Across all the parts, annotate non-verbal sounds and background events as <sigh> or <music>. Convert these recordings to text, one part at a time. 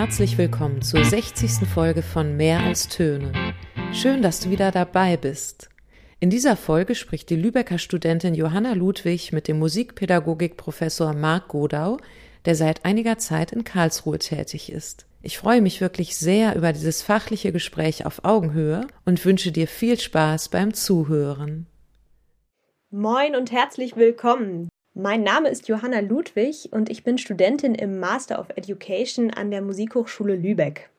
herzlich willkommen zur 60. Folge von Mehr als Töne. Schön, dass du wieder dabei bist. In dieser Folge spricht die Lübecker Studentin Johanna Ludwig mit dem Musikpädagogikprofessor Marc Godau, der seit einiger Zeit in Karlsruhe tätig ist. Ich freue mich wirklich sehr über dieses fachliche Gespräch auf Augenhöhe und wünsche dir viel Spaß beim Zuhören. Moin und herzlich willkommen. Mein Name ist Johanna Ludwig und ich bin Studentin im Master of Education an der Musikhochschule Lübeck.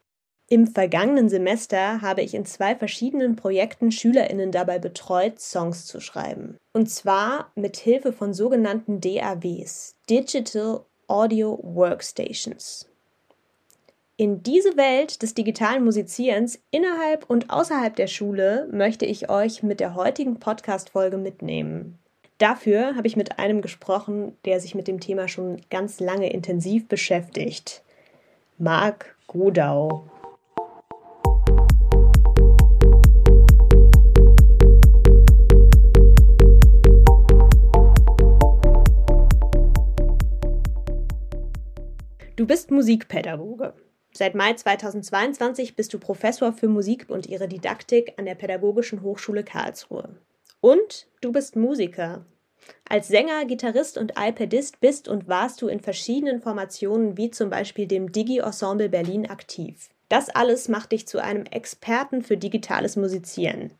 Im vergangenen Semester habe ich in zwei verschiedenen Projekten Schülerinnen dabei betreut, Songs zu schreiben. Und zwar mit Hilfe von sogenannten DAWs, Digital Audio Workstations. In diese Welt des digitalen Musizierens innerhalb und außerhalb der Schule möchte ich euch mit der heutigen Podcast-Folge mitnehmen. Dafür habe ich mit einem gesprochen, der sich mit dem Thema schon ganz lange intensiv beschäftigt. Marc Godau. Du bist Musikpädagoge. Seit Mai 2022 bist du Professor für Musik und ihre Didaktik an der Pädagogischen Hochschule Karlsruhe. Und du bist Musiker. Als Sänger, Gitarrist und iPadist bist und warst du in verschiedenen Formationen wie zum Beispiel dem Digi-Ensemble Berlin aktiv. Das alles macht dich zu einem Experten für digitales Musizieren.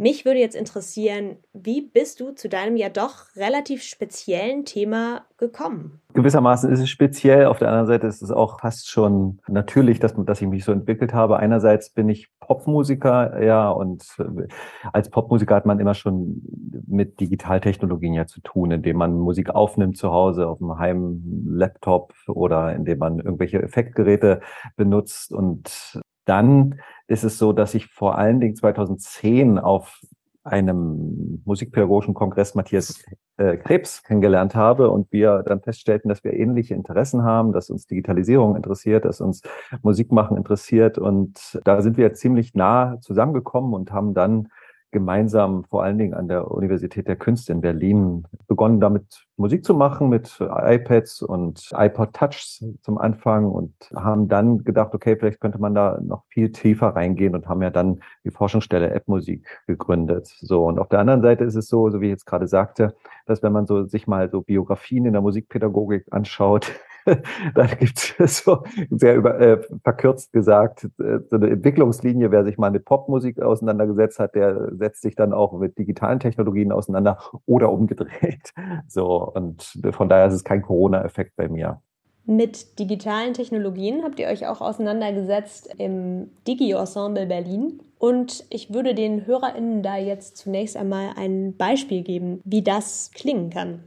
Mich würde jetzt interessieren, wie bist du zu deinem ja doch relativ speziellen Thema gekommen? Gewissermaßen ist es speziell. Auf der anderen Seite ist es auch fast schon natürlich, dass, dass ich mich so entwickelt habe. Einerseits bin ich Popmusiker, ja, und äh, als Popmusiker hat man immer schon mit Digitaltechnologien ja zu tun, indem man Musik aufnimmt zu Hause auf dem Heim-Laptop oder indem man irgendwelche Effektgeräte benutzt und dann ist es so, dass ich vor allen Dingen 2010 auf einem musikpädagogischen Kongress Matthias äh, Krebs kennengelernt habe und wir dann feststellten, dass wir ähnliche Interessen haben, dass uns Digitalisierung interessiert, dass uns Musikmachen interessiert. Und da sind wir ziemlich nah zusammengekommen und haben dann gemeinsam vor allen Dingen an der Universität der Künste in Berlin begonnen, damit Musik zu machen mit iPads und iPod Touch zum Anfang und haben dann gedacht, okay, vielleicht könnte man da noch viel tiefer reingehen und haben ja dann die Forschungsstelle App Musik gegründet. So. Und auf der anderen Seite ist es so, so wie ich jetzt gerade sagte, dass wenn man so sich mal so Biografien in der Musikpädagogik anschaut, da gibt es so sehr über, äh, verkürzt gesagt, äh, so eine Entwicklungslinie, wer sich mal mit Popmusik auseinandergesetzt hat, der setzt sich dann auch mit digitalen Technologien auseinander oder umgedreht. <laughs> So, und von daher ist es kein Corona-Effekt bei mir. Mit digitalen Technologien habt ihr euch auch auseinandergesetzt im Digi-Ensemble Berlin. Und ich würde den HörerInnen da jetzt zunächst einmal ein Beispiel geben, wie das klingen kann.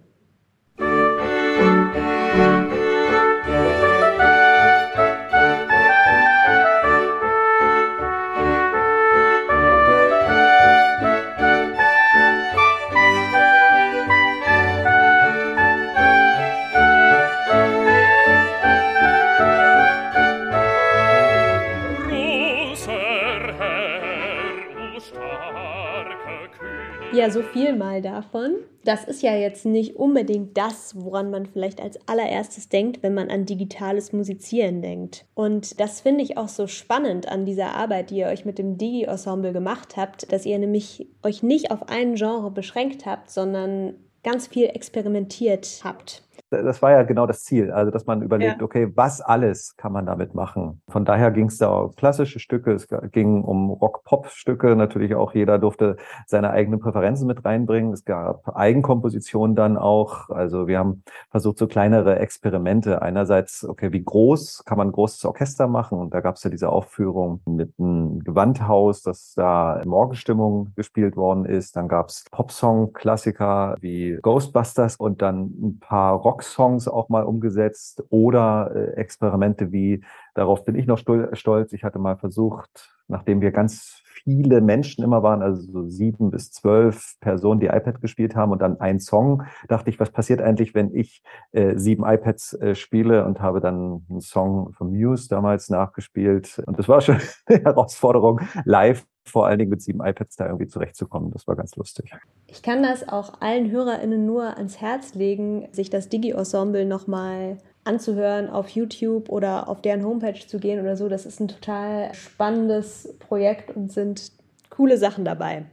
Ja, so viel mal davon. Das ist ja jetzt nicht unbedingt das, woran man vielleicht als allererstes denkt, wenn man an digitales Musizieren denkt. Und das finde ich auch so spannend an dieser Arbeit, die ihr euch mit dem Digi-Ensemble gemacht habt, dass ihr nämlich euch nicht auf ein Genre beschränkt habt, sondern ganz viel experimentiert habt das war ja genau das Ziel, also dass man überlegt, ja. okay, was alles kann man damit machen. Von daher ging es da um klassische Stücke, es ging um Rock-Pop-Stücke, natürlich auch jeder durfte seine eigenen Präferenzen mit reinbringen. Es gab Eigenkompositionen dann auch, also wir haben versucht, so kleinere Experimente. Einerseits, okay, wie groß kann man ein großes Orchester machen? Und da gab es ja diese Aufführung mit einem Gewandhaus, das da in Morgenstimmung gespielt worden ist. Dann gab es Popsong-Klassiker wie Ghostbusters und dann ein paar Rock Rocksongs auch mal umgesetzt oder äh, Experimente wie, darauf bin ich noch stolz, ich hatte mal versucht, nachdem wir ganz viele Menschen immer waren, also so sieben bis zwölf Personen, die iPad gespielt haben und dann ein Song, dachte ich, was passiert eigentlich, wenn ich äh, sieben iPads äh, spiele und habe dann einen Song von Muse damals nachgespielt. Und das war schon <laughs> eine Herausforderung, live vor allen Dingen mit sieben iPads da irgendwie zurechtzukommen. Das war ganz lustig. Ich kann das auch allen HörerInnen nur ans Herz legen, sich das Digi-Ensemble nochmal anzuhören auf YouTube oder auf deren Homepage zu gehen oder so. Das ist ein total spannendes Projekt und sind coole Sachen dabei.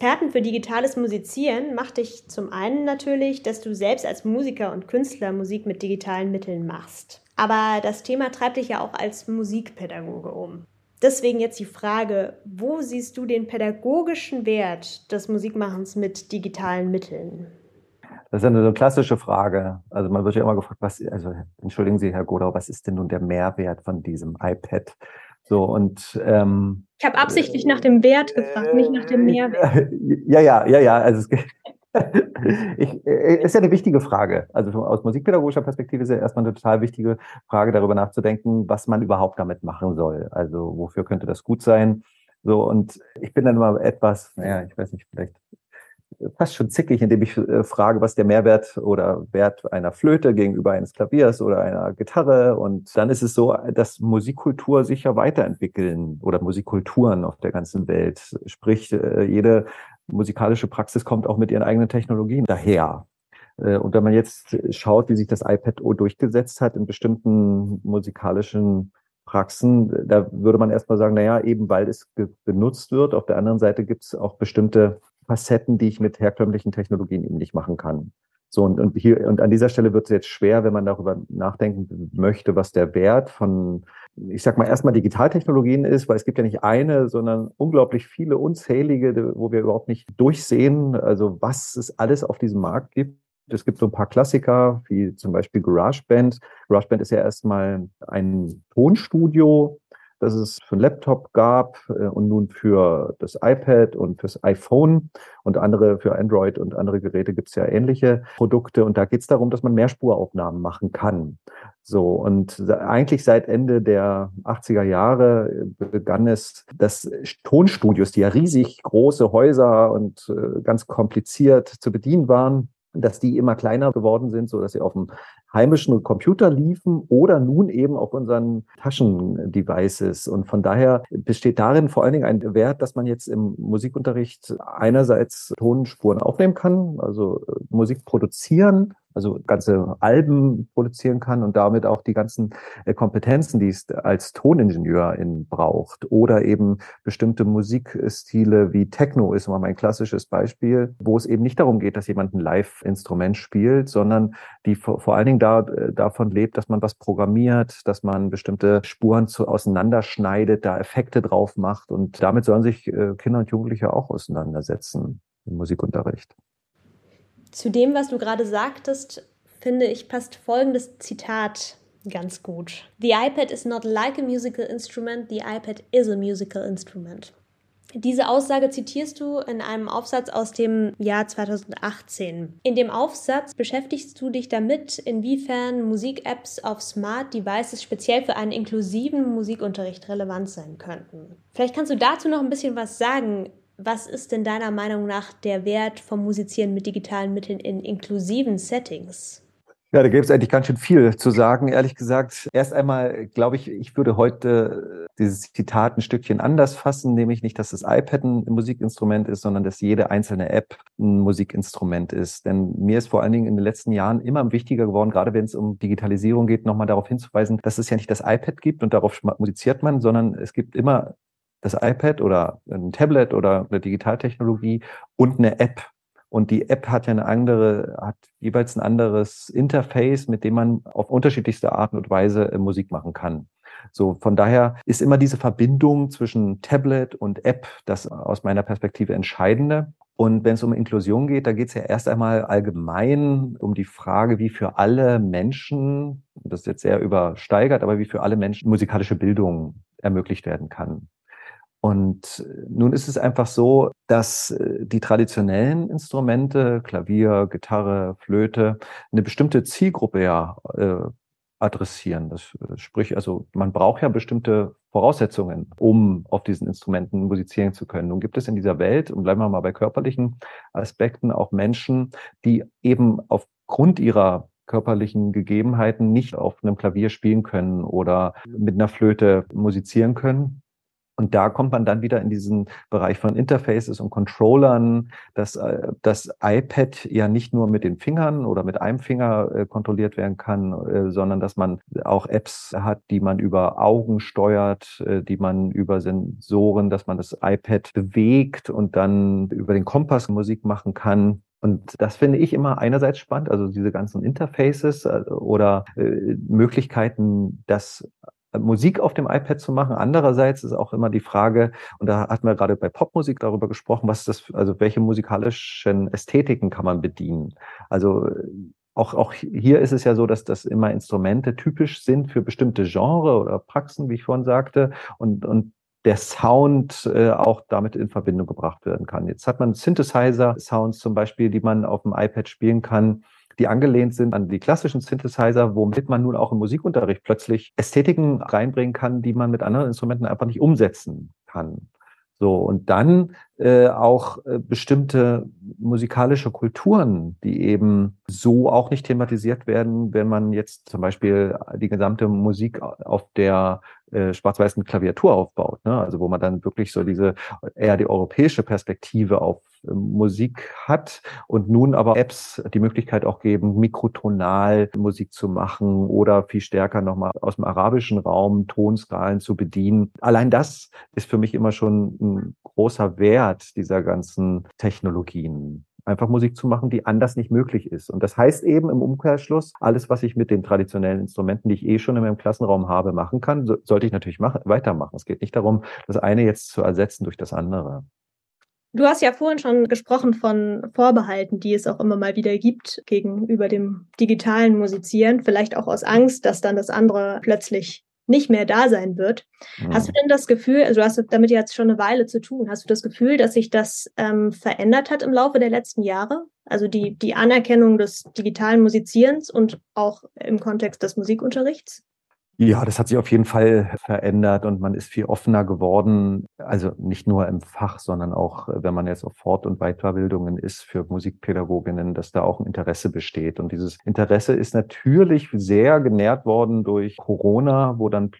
Experten für digitales Musizieren macht dich zum einen natürlich, dass du selbst als Musiker und Künstler Musik mit digitalen Mitteln machst. Aber das Thema treibt dich ja auch als Musikpädagoge um. Deswegen jetzt die Frage, wo siehst du den pädagogischen Wert des Musikmachens mit digitalen Mitteln? Das ist eine klassische Frage. Also man wird ja immer gefragt, was, also entschuldigen Sie, Herr Godau, was ist denn nun der Mehrwert von diesem iPad? So und ähm, ich habe absichtlich nach dem Wert gefragt, äh, nicht nach dem Mehrwert. Ja, ja, ja, ja. Also es, <laughs> ich, äh, ist ja eine wichtige Frage. Also aus musikpädagogischer Perspektive ist ja erstmal eine total wichtige Frage, darüber nachzudenken, was man überhaupt damit machen soll. Also wofür könnte das gut sein? So und ich bin dann immer etwas, naja, ich weiß nicht, vielleicht fast schon zickig, indem ich äh, frage, was der Mehrwert oder Wert einer Flöte gegenüber eines Klaviers oder einer Gitarre. Und dann ist es so, dass Musikkultur sich ja weiterentwickeln oder Musikkulturen auf der ganzen Welt. Sprich, äh, jede musikalische Praxis kommt auch mit ihren eigenen Technologien daher. Äh, und wenn man jetzt schaut, wie sich das iPad O durchgesetzt hat in bestimmten musikalischen Praxen, da würde man erstmal sagen, na ja, eben weil es benutzt wird. Auf der anderen Seite gibt es auch bestimmte Facetten, die ich mit herkömmlichen Technologien eben nicht machen kann. So, und, und hier, und an dieser Stelle wird es jetzt schwer, wenn man darüber nachdenken möchte, was der Wert von, ich sag mal, erstmal Digitaltechnologien ist, weil es gibt ja nicht eine, sondern unglaublich viele unzählige, wo wir überhaupt nicht durchsehen, also was es alles auf diesem Markt gibt. Es gibt so ein paar Klassiker, wie zum Beispiel GarageBand. GarageBand ist ja erstmal ein Tonstudio, das es für einen Laptop gab äh, und nun für das iPad und fürs iPhone und andere für Android und andere Geräte gibt es ja ähnliche Produkte. Und da geht es darum, dass man Mehrspuraufnahmen machen kann. So, und eigentlich seit Ende der 80er Jahre begann es, dass Tonstudios, die ja riesig große Häuser und äh, ganz kompliziert zu bedienen waren, dass die immer kleiner geworden sind, so dass sie auf dem heimischen Computer liefen oder nun eben auf unseren Taschendevices. Und von daher besteht darin vor allen Dingen ein Wert, dass man jetzt im Musikunterricht einerseits Tonspuren aufnehmen kann, also äh, Musik produzieren, also ganze Alben produzieren kann und damit auch die ganzen äh, Kompetenzen, die es als Toningenieur in braucht oder eben bestimmte Musikstile wie Techno ist mal mein klassisches Beispiel, wo es eben nicht darum geht, dass jemand ein Live-Instrument spielt, sondern die vor, vor allen Dingen da, äh, davon lebt, dass man was programmiert, dass man bestimmte Spuren zu, auseinanderschneidet, da Effekte drauf macht und damit sollen sich äh, Kinder und Jugendliche auch auseinandersetzen im Musikunterricht. Zu dem, was du gerade sagtest, finde ich, passt folgendes Zitat ganz gut. The iPad is not like a musical instrument, the iPad is a musical instrument. Diese Aussage zitierst du in einem Aufsatz aus dem Jahr 2018. In dem Aufsatz beschäftigst du dich damit, inwiefern Musik-Apps auf Smart Devices speziell für einen inklusiven Musikunterricht relevant sein könnten. Vielleicht kannst du dazu noch ein bisschen was sagen. Was ist denn deiner Meinung nach der Wert vom Musizieren mit digitalen Mitteln in inklusiven Settings? Ja, da gibt es eigentlich ganz schön viel zu sagen, ehrlich gesagt. Erst einmal glaube ich, ich würde heute dieses Zitat ein Stückchen anders fassen, nämlich nicht, dass das iPad ein Musikinstrument ist, sondern dass jede einzelne App ein Musikinstrument ist. Denn mir ist vor allen Dingen in den letzten Jahren immer wichtiger geworden, gerade wenn es um Digitalisierung geht, nochmal darauf hinzuweisen, dass es ja nicht das iPad gibt und darauf musiziert man, sondern es gibt immer das iPad oder ein Tablet oder eine Digitaltechnologie und eine App. Und die App hat ja eine andere, hat jeweils ein anderes Interface, mit dem man auf unterschiedlichste Art und Weise äh, Musik machen kann. So, von daher ist immer diese Verbindung zwischen Tablet und App das aus meiner Perspektive Entscheidende. Und wenn es um Inklusion geht, da geht es ja erst einmal allgemein um die Frage, wie für alle Menschen, das ist jetzt sehr übersteigert, aber wie für alle Menschen musikalische Bildung ermöglicht werden kann. Und äh, nun ist es einfach so, dass äh, die traditionellen Instrumente, Klavier, Gitarre, Flöte, eine bestimmte Zielgruppe ja äh, adressieren. Das äh, sprich, also man braucht ja bestimmte Voraussetzungen, um auf diesen Instrumenten musizieren zu können. Nun gibt es in dieser Welt, und bleiben wir mal bei körperlichen Aspekten, auch Menschen, die eben aufgrund ihrer körperlichen Gegebenheiten nicht auf einem Klavier spielen können oder mit einer Flöte musizieren können. Und da kommt man dann wieder in diesen Bereich von Interfaces und Controllern, dass äh, das iPad ja nicht nur mit den Fingern oder mit einem Finger äh, kontrolliert werden kann, äh, sondern dass man auch Apps hat, die man über Augen steuert, die man über Sensoren, dass man das iPad bewegt und dann über den Kompass Musik machen kann. Und das finde ich immer einerseits spannend, also diese ganzen Interfaces oder Möglichkeiten, das Musik auf dem iPad zu machen. Andererseits ist auch immer die Frage, und da hatten wir gerade bei Popmusik darüber gesprochen, was das, also welche musikalischen Ästhetiken kann man bedienen? Also auch, auch hier ist es ja so, dass das immer Instrumente typisch sind für bestimmte Genre oder Praxen, wie ich vorhin sagte, und, und der Sound äh, auch damit in Verbindung gebracht werden kann. Jetzt hat man Synthesizer-Sounds zum Beispiel, die man auf dem iPad spielen kann die angelehnt sind an die klassischen Synthesizer, womit man nun auch im Musikunterricht plötzlich Ästhetiken reinbringen kann, die man mit anderen Instrumenten einfach nicht umsetzen kann. So, und dann äh, auch äh, bestimmte musikalische Kulturen, die eben so auch nicht thematisiert werden, wenn man jetzt zum Beispiel die gesamte Musik auf der äh, schwarz-weißen Klaviatur aufbaut. Ne? Also wo man dann wirklich so diese eher die europäische Perspektive auf Musik hat und nun aber Apps die Möglichkeit auch geben, mikrotonal Musik zu machen oder viel stärker nochmal aus dem arabischen Raum Tonskalen zu bedienen. Allein das ist für mich immer schon ein großer Wert dieser ganzen Technologien einfach Musik zu machen, die anders nicht möglich ist. Und das heißt eben im Umkehrschluss, alles, was ich mit den traditionellen Instrumenten, die ich eh schon in meinem Klassenraum habe, machen kann, so, sollte ich natürlich machen, weitermachen. Es geht nicht darum, das eine jetzt zu ersetzen durch das andere. Du hast ja vorhin schon gesprochen von Vorbehalten, die es auch immer mal wieder gibt gegenüber dem digitalen Musizieren, vielleicht auch aus Angst, dass dann das andere plötzlich nicht mehr da sein wird. Mhm. Hast du denn das Gefühl, also du hast damit jetzt schon eine Weile zu tun, hast du das Gefühl, dass sich das ähm, verändert hat im Laufe der letzten Jahre? Also die, die Anerkennung des digitalen Musizierens und auch im Kontext des Musikunterrichts? Ja, das hat sich auf jeden Fall verändert und man ist viel offener geworden. Also nicht nur im Fach, sondern auch, wenn man jetzt auf Fort- und Weiterbildungen ist für Musikpädagoginnen, dass da auch ein Interesse besteht. Und dieses Interesse ist natürlich sehr genährt worden durch Corona, wo dann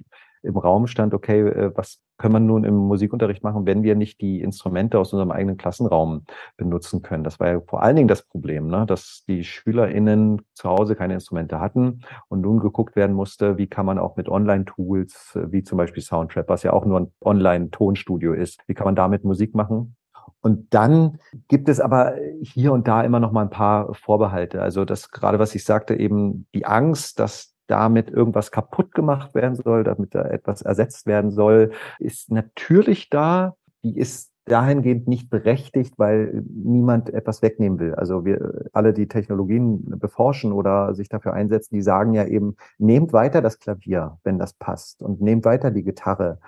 im Raum stand, okay, äh, was können wir nun im Musikunterricht machen, wenn wir nicht die Instrumente aus unserem eigenen Klassenraum benutzen können. Das war ja vor allen Dingen das Problem, ne? dass die SchülerInnen zu Hause keine Instrumente hatten und nun geguckt werden musste, wie kann man auch mit Online-Tools, äh, wie zum Beispiel Soundtrap, was ja auch nur ein Online-Tonstudio ist, wie kann man damit Musik machen? Und dann gibt es aber hier und da immer noch mal ein paar Vorbehalte. Also das gerade, was ich sagte, eben die Angst, dass damit irgendwas kaputt gemacht werden soll, damit da etwas ersetzt werden soll, ist natürlich da. Die ist dahingehend nicht berechtigt, weil niemand etwas wegnehmen will. Also wir alle, die Technologien beforschen oder sich dafür einsetzen, die sagen ja eben, nehmt weiter das Klavier, wenn das passt und nehmt weiter die Gitarre.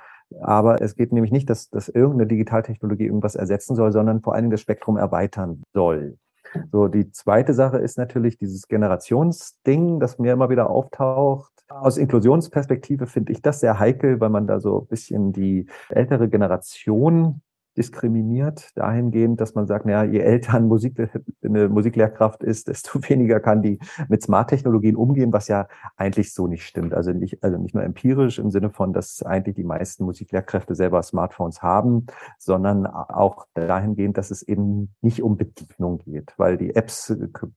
Aber es geht nämlich nicht, dass, dass irgendeine Digitaltechnologie irgendwas ersetzen soll, sondern vor allen Dingen das Spektrum erweitern soll. So, die zweite Sache ist natürlich dieses Generationsding, das mir immer wieder auftaucht. Aus Inklusionsperspektive finde ich das sehr heikel, weil man da so ein bisschen die ältere Generation diskriminiert dahingehend, dass man sagt, naja, je älter eine, Musik, eine Musiklehrkraft ist, desto <laughs> weniger kann die mit Smart-Technologien umgehen, was ja eigentlich so nicht stimmt. Also nicht, also nicht nur empirisch im Sinne von, dass eigentlich die meisten Musiklehrkräfte selber Smartphones haben, sondern auch dahingehend, dass es eben nicht um Bedienung geht, weil die Apps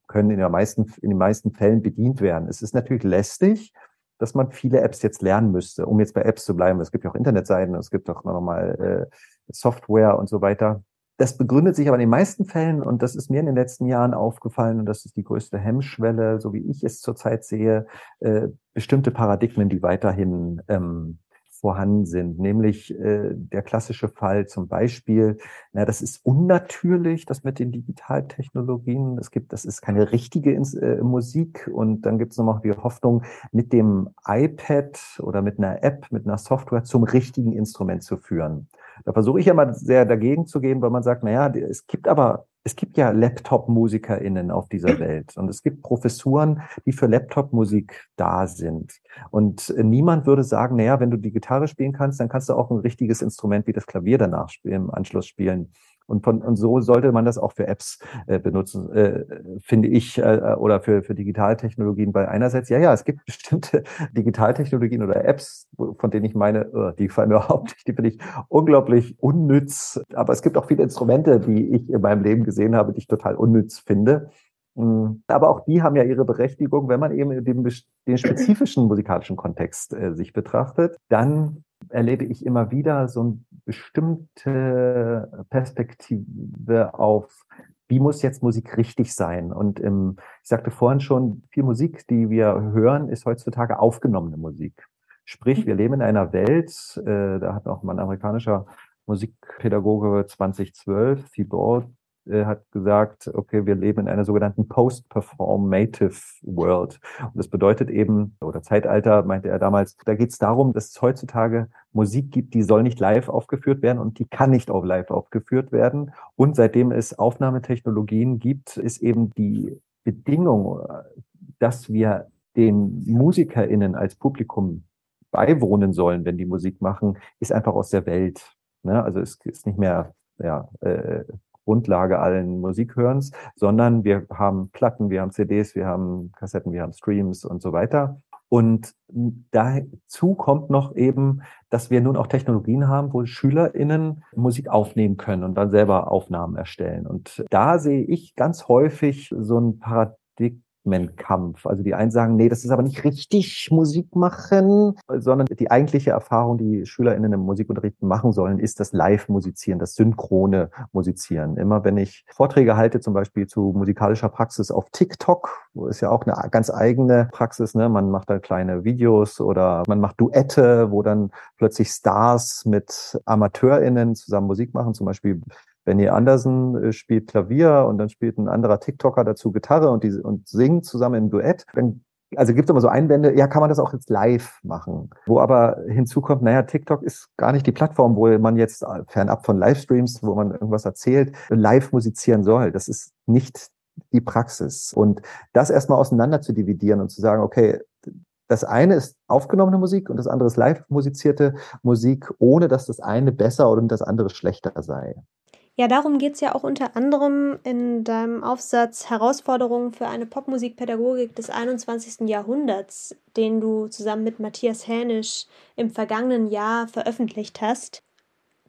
können in, der meisten, in den meisten Fällen bedient werden. Es ist natürlich lästig, dass man viele Apps jetzt lernen müsste, um jetzt bei Apps zu bleiben. Es gibt ja auch Internetseiten, es gibt auch nochmal äh, Software und so weiter. Das begründet sich aber in den meisten Fällen, und das ist mir in den letzten Jahren aufgefallen, und das ist die größte Hemmschwelle, so wie ich es zurzeit sehe, äh, bestimmte Paradigmen, die weiterhin ähm, vorhanden sind, nämlich äh, der klassische Fall zum Beispiel, na, das ist unnatürlich, das mit den Digitaltechnologien. Es gibt, das ist keine richtige äh, Musik und dann gibt es noch die Hoffnung, mit dem iPad oder mit einer App, mit einer Software zum richtigen Instrument zu führen. Da versuche ich ja mal sehr dagegen zu gehen, weil man sagt, na ja, es gibt aber es gibt ja Laptop-MusikerInnen auf dieser <clears throat> Welt und es gibt Professuren, die für Laptop-Musik da sind. Und niemand würde sagen, naja, wenn du die Gitarre spielen kannst, dann kannst du auch ein richtiges Instrument wie das Klavier danach im Anschluss spielen. Und, von, und so sollte man das auch für Apps äh, benutzen, äh, finde ich, äh, oder für, für Digitaltechnologien. Weil einerseits, ja, ja, es gibt <laughs> bestimmte Digitaltechnologien oder Apps, von denen ich meine, oh, die fallen mir <laughs> überhaupt nicht, die finde ich unglaublich unnütz. Aber es gibt auch viele Instrumente, die ich in meinem Leben gesehen habe, die ich total unnütz finde. Mm, aber auch die haben ja ihre Berechtigung, wenn man eben den, den spezifischen musikalischen Kontext äh, sich betrachtet. Dann erlebe ich immer wieder so eine bestimmte Perspektive auf, wie muss jetzt Musik richtig sein? Und im, ich sagte vorhin schon, viel Musik, die wir hören, ist heutzutage aufgenommene Musik. Sprich, wir leben in einer Welt, äh, da hat auch mein amerikanischer Musikpädagoge 2012, Thibault, äh, hat gesagt, okay, wir leben in einer sogenannten Post-Performative World. Und das bedeutet eben, oder Zeitalter, meinte er damals, da geht es darum, dass es heutzutage Musik gibt, die soll nicht live aufgeführt werden und die kann nicht auch live aufgeführt werden. Und seitdem es Aufnahmetechnologien gibt, ist eben die Bedingung, dass wir den MusikerInnen als Publikum beiwohnen sollen, wenn die Musik machen, ist einfach aus der Welt. Ne? Also es ist nicht mehr ja, äh, Grundlage allen Musikhörens, sondern wir haben Platten, wir haben CDs, wir haben Kassetten, wir haben Streams und so weiter. Und dazu kommt noch eben, dass wir nun auch Technologien haben, wo SchülerInnen Musik aufnehmen können und dann selber Aufnahmen erstellen. Und da sehe ich ganz häufig so ein Paradigma, Kampf. Also die einen sagen, nee, das ist aber nicht richtig Musik machen, sondern die eigentliche Erfahrung, die SchülerInnen im Musikunterricht machen sollen, ist das Live-Musizieren, das synchrone Musizieren. Immer wenn ich Vorträge halte, zum Beispiel zu musikalischer Praxis auf TikTok, ist ja auch eine ganz eigene Praxis, ne? man macht da kleine Videos oder man macht Duette, wo dann plötzlich Stars mit AmateurInnen zusammen Musik machen, zum Beispiel Benny Andersen äh, spielt Klavier und dann spielt ein anderer TikToker dazu Gitarre und, die, und singt zusammen im Duett. Dann, also gibt es immer so Einwände, ja, kann man das auch jetzt live machen? Wo aber hinzukommt, naja, TikTok ist gar nicht die Plattform, wo man jetzt äh, fernab von Livestreams, wo man irgendwas erzählt, live musizieren soll. Das ist nicht die Praxis. Und das erstmal auseinander zu dividieren und zu sagen, okay, das eine ist aufgenommene Musik und das andere ist live musizierte Musik, ohne dass das eine besser oder das andere schlechter sei. Ja, darum geht es ja auch unter anderem in deinem Aufsatz Herausforderungen für eine Popmusikpädagogik des 21. Jahrhunderts, den du zusammen mit Matthias Hänisch im vergangenen Jahr veröffentlicht hast.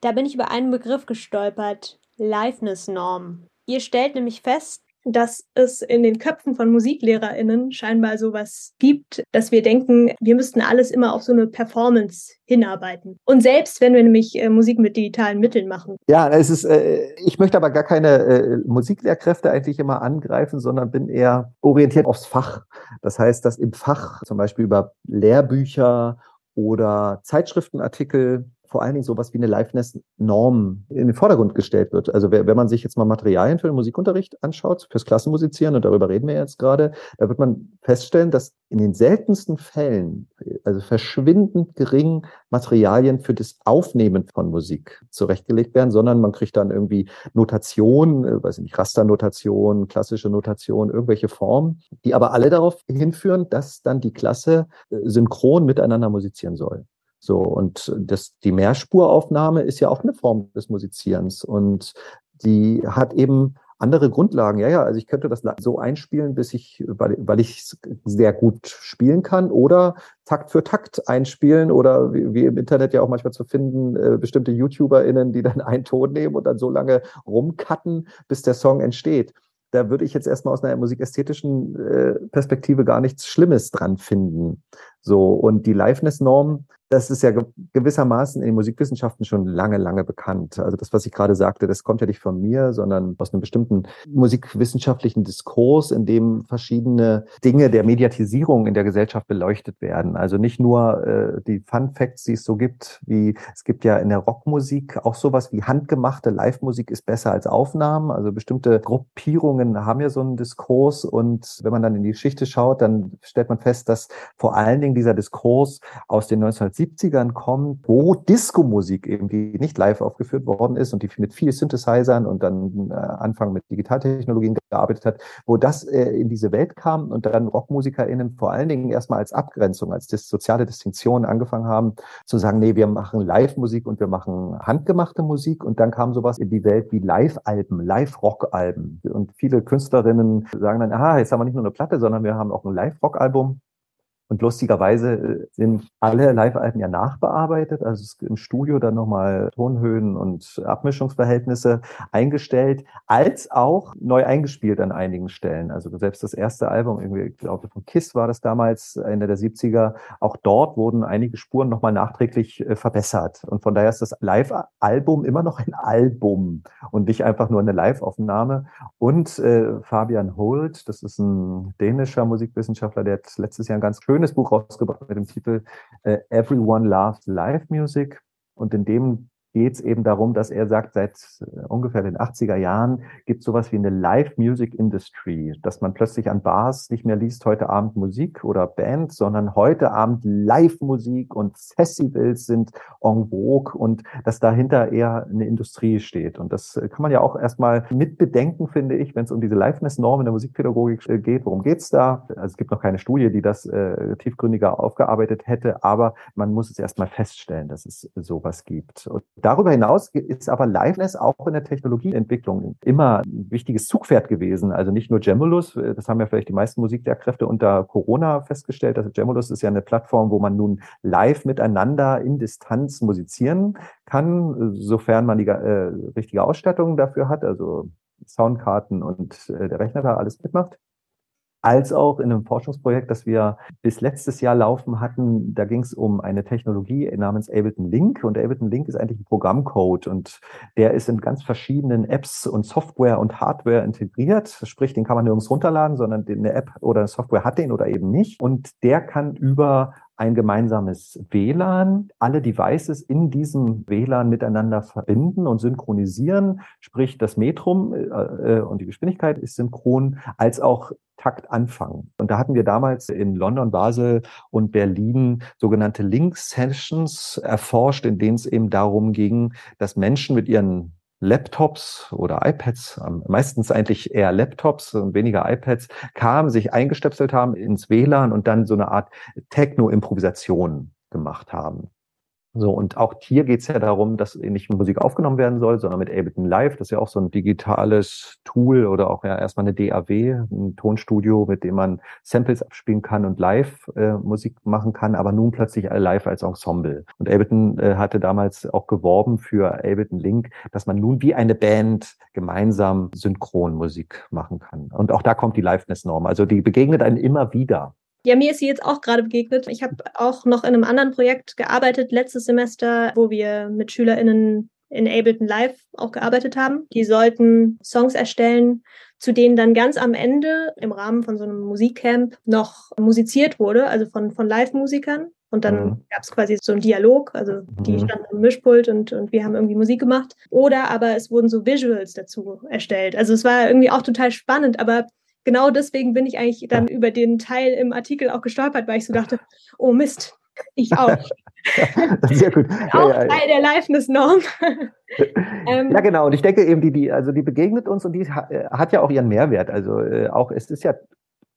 Da bin ich über einen Begriff gestolpert, Liveness-Norm. Ihr stellt nämlich fest, dass es in den Köpfen von MusiklehrerInnen scheinbar sowas gibt, dass wir denken, wir müssten alles immer auf so eine Performance hinarbeiten. Und selbst wenn wir nämlich äh, Musik mit digitalen Mitteln machen. Ja, es ist, äh, ich möchte aber gar keine äh, Musiklehrkräfte eigentlich immer angreifen, sondern bin eher orientiert aufs Fach. Das heißt, dass im Fach zum Beispiel über Lehrbücher oder Zeitschriftenartikel vor allen Dingen sowas wie eine Liveness-Norm in den Vordergrund gestellt wird. Also wenn man sich jetzt mal Materialien für den Musikunterricht anschaut, fürs Klassenmusizieren, und darüber reden wir jetzt gerade, da wird man feststellen, dass in den seltensten Fällen, also verschwindend gering Materialien für das Aufnehmen von Musik zurechtgelegt werden, sondern man kriegt dann irgendwie Notation, äh, weiß ich nicht, Rasternotation, klassische Notation, irgendwelche Formen, die aber alle darauf hinführen, dass dann die Klasse äh, synchron miteinander musizieren soll. So, und das, die Mehrspuraufnahme ist ja auch eine Form des Musizierens und die hat eben andere Grundlagen. Ja, ja, also ich könnte das so einspielen, bis ich, weil, weil ich sehr gut spielen kann oder Takt für Takt einspielen oder wie, wie im Internet ja auch manchmal zu finden, äh, bestimmte YouTuberInnen, die dann <laughs> einen Ton nehmen und dann so lange rumcutten, bis der Song entsteht da würde ich jetzt erstmal aus einer musikästhetischen äh, Perspektive gar nichts Schlimmes dran finden. So, und die Liveness-Norm, das ist ja gewissermaßen in den Musikwissenschaften schon lange, lange bekannt. Also das, was ich gerade sagte, das kommt ja nicht von mir, sondern aus einem bestimmten musikwissenschaftlichen Diskurs, in dem verschiedene Dinge der Mediatisierung in der Gesellschaft beleuchtet werden. Also nicht nur äh, die Fun Facts, die es so gibt, wie es gibt ja in der Rockmusik auch sowas wie handgemachte Live-Musik ist besser als Aufnahmen. Also bestimmte Gruppierungen haben ja so einen Diskurs und wenn man dann in die Geschichte schaut, dann stellt man fest, dass vor allen Dingen dieser Diskurs aus den 19 1970ern kommt, wo Disco-Musik eben, die nicht live aufgeführt worden ist und die mit viel Synthesizern und dann äh, Anfang mit Digitaltechnologien gearbeitet hat, wo das äh, in diese Welt kam und dann RockmusikerInnen vor allen Dingen erstmal als Abgrenzung, als dis soziale Distinktion angefangen haben, zu sagen, nee, wir machen Live-Musik und wir machen handgemachte Musik. Und dann kam sowas in die Welt wie Live-Alben, Live-Rock-Alben. Und viele Künstlerinnen sagen dann, aha, jetzt haben wir nicht nur eine Platte, sondern wir haben auch ein Live-Rock-Album und lustigerweise äh, sind alle Live-Alben ja nachbearbeitet, also im Studio dann nochmal Tonhöhen und Abmischungsverhältnisse eingestellt, als auch neu eingespielt an einigen Stellen. Also selbst das erste Album, irgendwie, ich glaube von Kiss war das damals, Ende der 70er, auch dort wurden einige Spuren nochmal nachträglich äh, verbessert. Und von daher ist das Live-Album immer noch ein Album und nicht einfach nur eine Live-Aufnahme. Und äh, Fabian Holt, das ist ein dänischer Musikwissenschaftler, der hat letztes Jahr ein ganz schön schönes Buch rausgebracht mit dem Titel äh, Everyone Loves Live Music. Und in dem geht es eben darum, dass er sagt, seit äh, ungefähr den 80er Jahren gibt es sowas wie eine Live-Music-Industry, dass man plötzlich an Bars nicht mehr liest, heute Abend Musik oder Band, sondern heute Abend Live-Musik und Festivals sind en vogue und dass dahinter eher eine Industrie steht. Und das äh, kann man ja auch erstmal mitbedenken, finde ich, wenn es um diese Liveness-Norm in der Musikpädagogik äh, geht. Worum geht's da? Also es gibt noch keine Studie, die das äh, tiefgründiger aufgearbeitet hätte, aber man muss es erstmal feststellen, dass es sowas gibt. Und Darüber hinaus ist aber Liveness auch in der Technologieentwicklung immer ein wichtiges Zugpferd gewesen. Also nicht nur Gemulus, äh, das haben ja vielleicht die meisten Musiklehrkräfte unter Corona festgestellt. Also Gemulus ist ja eine Plattform, wo man nun live miteinander in Distanz musizieren kann, sofern man die äh, richtige Ausstattung dafür hat, also Soundkarten und äh, der Rechner da alles mitmacht als auch in einem Forschungsprojekt, das wir bis letztes Jahr laufen hatten. Da ging es um eine Technologie namens Ableton Link. Und Ableton Link ist eigentlich ein Programmcode und der ist in ganz verschiedenen Apps und Software und Hardware integriert. Sprich, den kann man nirgends runterladen, sondern eine App oder eine Software hat den oder eben nicht. Und der kann über ein gemeinsames WLAN, alle Devices in diesem WLAN miteinander verbinden und synchronisieren, sprich das Metrum äh, äh, und die Geschwindigkeit ist synchron, als auch Takt anfangen. Und da hatten wir damals in London, Basel und Berlin sogenannte Link Sessions erforscht, in denen es eben darum ging, dass Menschen mit ihren Laptops oder iPads, meistens eigentlich eher Laptops und weniger iPads, kamen, sich eingestöpselt haben ins WLAN und dann so eine Art Techno-Improvisation gemacht haben. So, und auch hier geht es ja darum, dass nicht Musik aufgenommen werden soll, sondern mit Ableton Live. Das ist ja auch so ein digitales Tool oder auch ja erstmal eine DAW, ein Tonstudio, mit dem man Samples abspielen kann und live äh, Musik machen kann, aber nun plötzlich live als Ensemble. Und Ableton äh, hatte damals auch geworben für Ableton Link, dass man nun wie eine Band gemeinsam Synchronmusik machen kann. Und auch da kommt die Liveness-Norm. Also die begegnet einen immer wieder. Ja, mir ist sie jetzt auch gerade begegnet. Ich habe auch noch in einem anderen Projekt gearbeitet letztes Semester, wo wir mit SchülerInnen in Ableton Live auch gearbeitet haben. Die sollten Songs erstellen, zu denen dann ganz am Ende im Rahmen von so einem Musikcamp noch musiziert wurde, also von, von Live-Musikern. Und dann mhm. gab es quasi so einen Dialog, also die mhm. standen am Mischpult und, und wir haben irgendwie Musik gemacht. Oder aber es wurden so Visuals dazu erstellt. Also es war irgendwie auch total spannend, aber genau deswegen bin ich eigentlich dann über den Teil im Artikel auch gestolpert, weil ich so dachte, oh Mist, ich auch. <laughs> Sehr gut. <laughs> auch ja, ja, Teil der Liveness-Norm. <laughs> ähm, ja, genau. Und ich denke eben, die, die, also die begegnet uns und die äh, hat ja auch ihren Mehrwert. Also äh, auch, es ist ja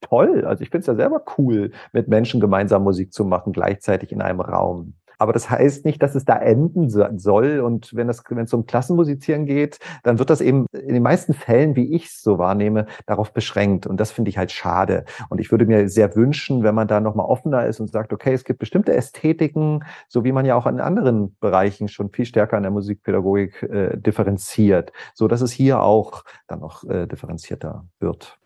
toll. Also ich finde es ja selber cool, mit Menschen gemeinsam Musik zu machen, gleichzeitig in einem Raum. Aber das heißt nicht, dass es da enden soll. Und wenn es wenn es um Klassenmusizieren geht, dann wird das eben in den meisten Fällen, wie ich es so wahrnehme, darauf beschränkt. Und das finde ich halt schade. Und ich würde mir sehr wünschen, wenn man da nochmal offener ist und sagt, okay, es gibt bestimmte Ästhetiken, so wie man ja auch in anderen Bereichen schon viel stärker in der Musikpädagogik äh, differenziert, so dass es hier auch dann noch äh, differenzierter wird.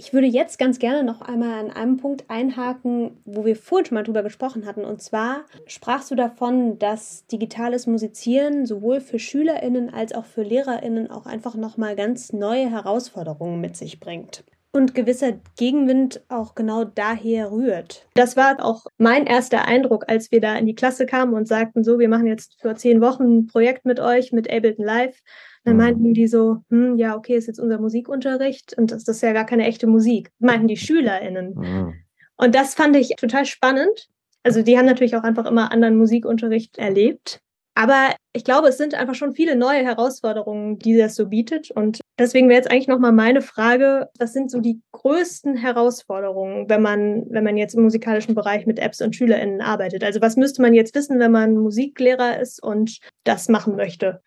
Ich würde jetzt ganz gerne noch einmal an einem Punkt einhaken, wo wir vorhin schon mal drüber gesprochen hatten. Und zwar sprachst du davon, dass digitales Musizieren sowohl für SchülerInnen als auch für LehrerInnen auch einfach nochmal ganz neue Herausforderungen mit sich bringt. Und gewisser Gegenwind auch genau daher rührt. Das war auch mein erster Eindruck, als wir da in die Klasse kamen und sagten, so, wir machen jetzt für zehn Wochen ein Projekt mit euch, mit Ableton Live. Dann mhm. meinten die so, hm, ja, okay, ist jetzt unser Musikunterricht und das, das ist ja gar keine echte Musik. Meinten die SchülerInnen. Mhm. Und das fand ich total spannend. Also die haben natürlich auch einfach immer anderen Musikunterricht erlebt. Aber ich glaube, es sind einfach schon viele neue Herausforderungen, die das so bietet. Und deswegen wäre jetzt eigentlich nochmal meine Frage, was sind so die größten Herausforderungen, wenn man, wenn man jetzt im musikalischen Bereich mit Apps und SchülerInnen arbeitet? Also was müsste man jetzt wissen, wenn man Musiklehrer ist und das machen möchte?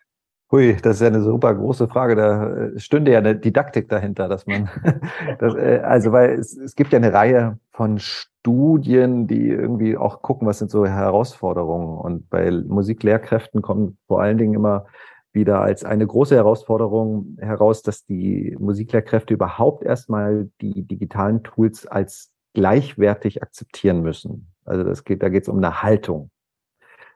Hui, das ist ja eine super große Frage. Da äh, stünde ja eine Didaktik dahinter, dass man, <laughs> das, äh, also weil es, es gibt ja eine Reihe von Studien, die irgendwie auch gucken, was sind so Herausforderungen. Und bei Musiklehrkräften kommen vor allen Dingen immer wieder als eine große Herausforderung heraus, dass die Musiklehrkräfte überhaupt erstmal die digitalen Tools als gleichwertig akzeptieren müssen. Also das geht, da geht es um eine Haltung.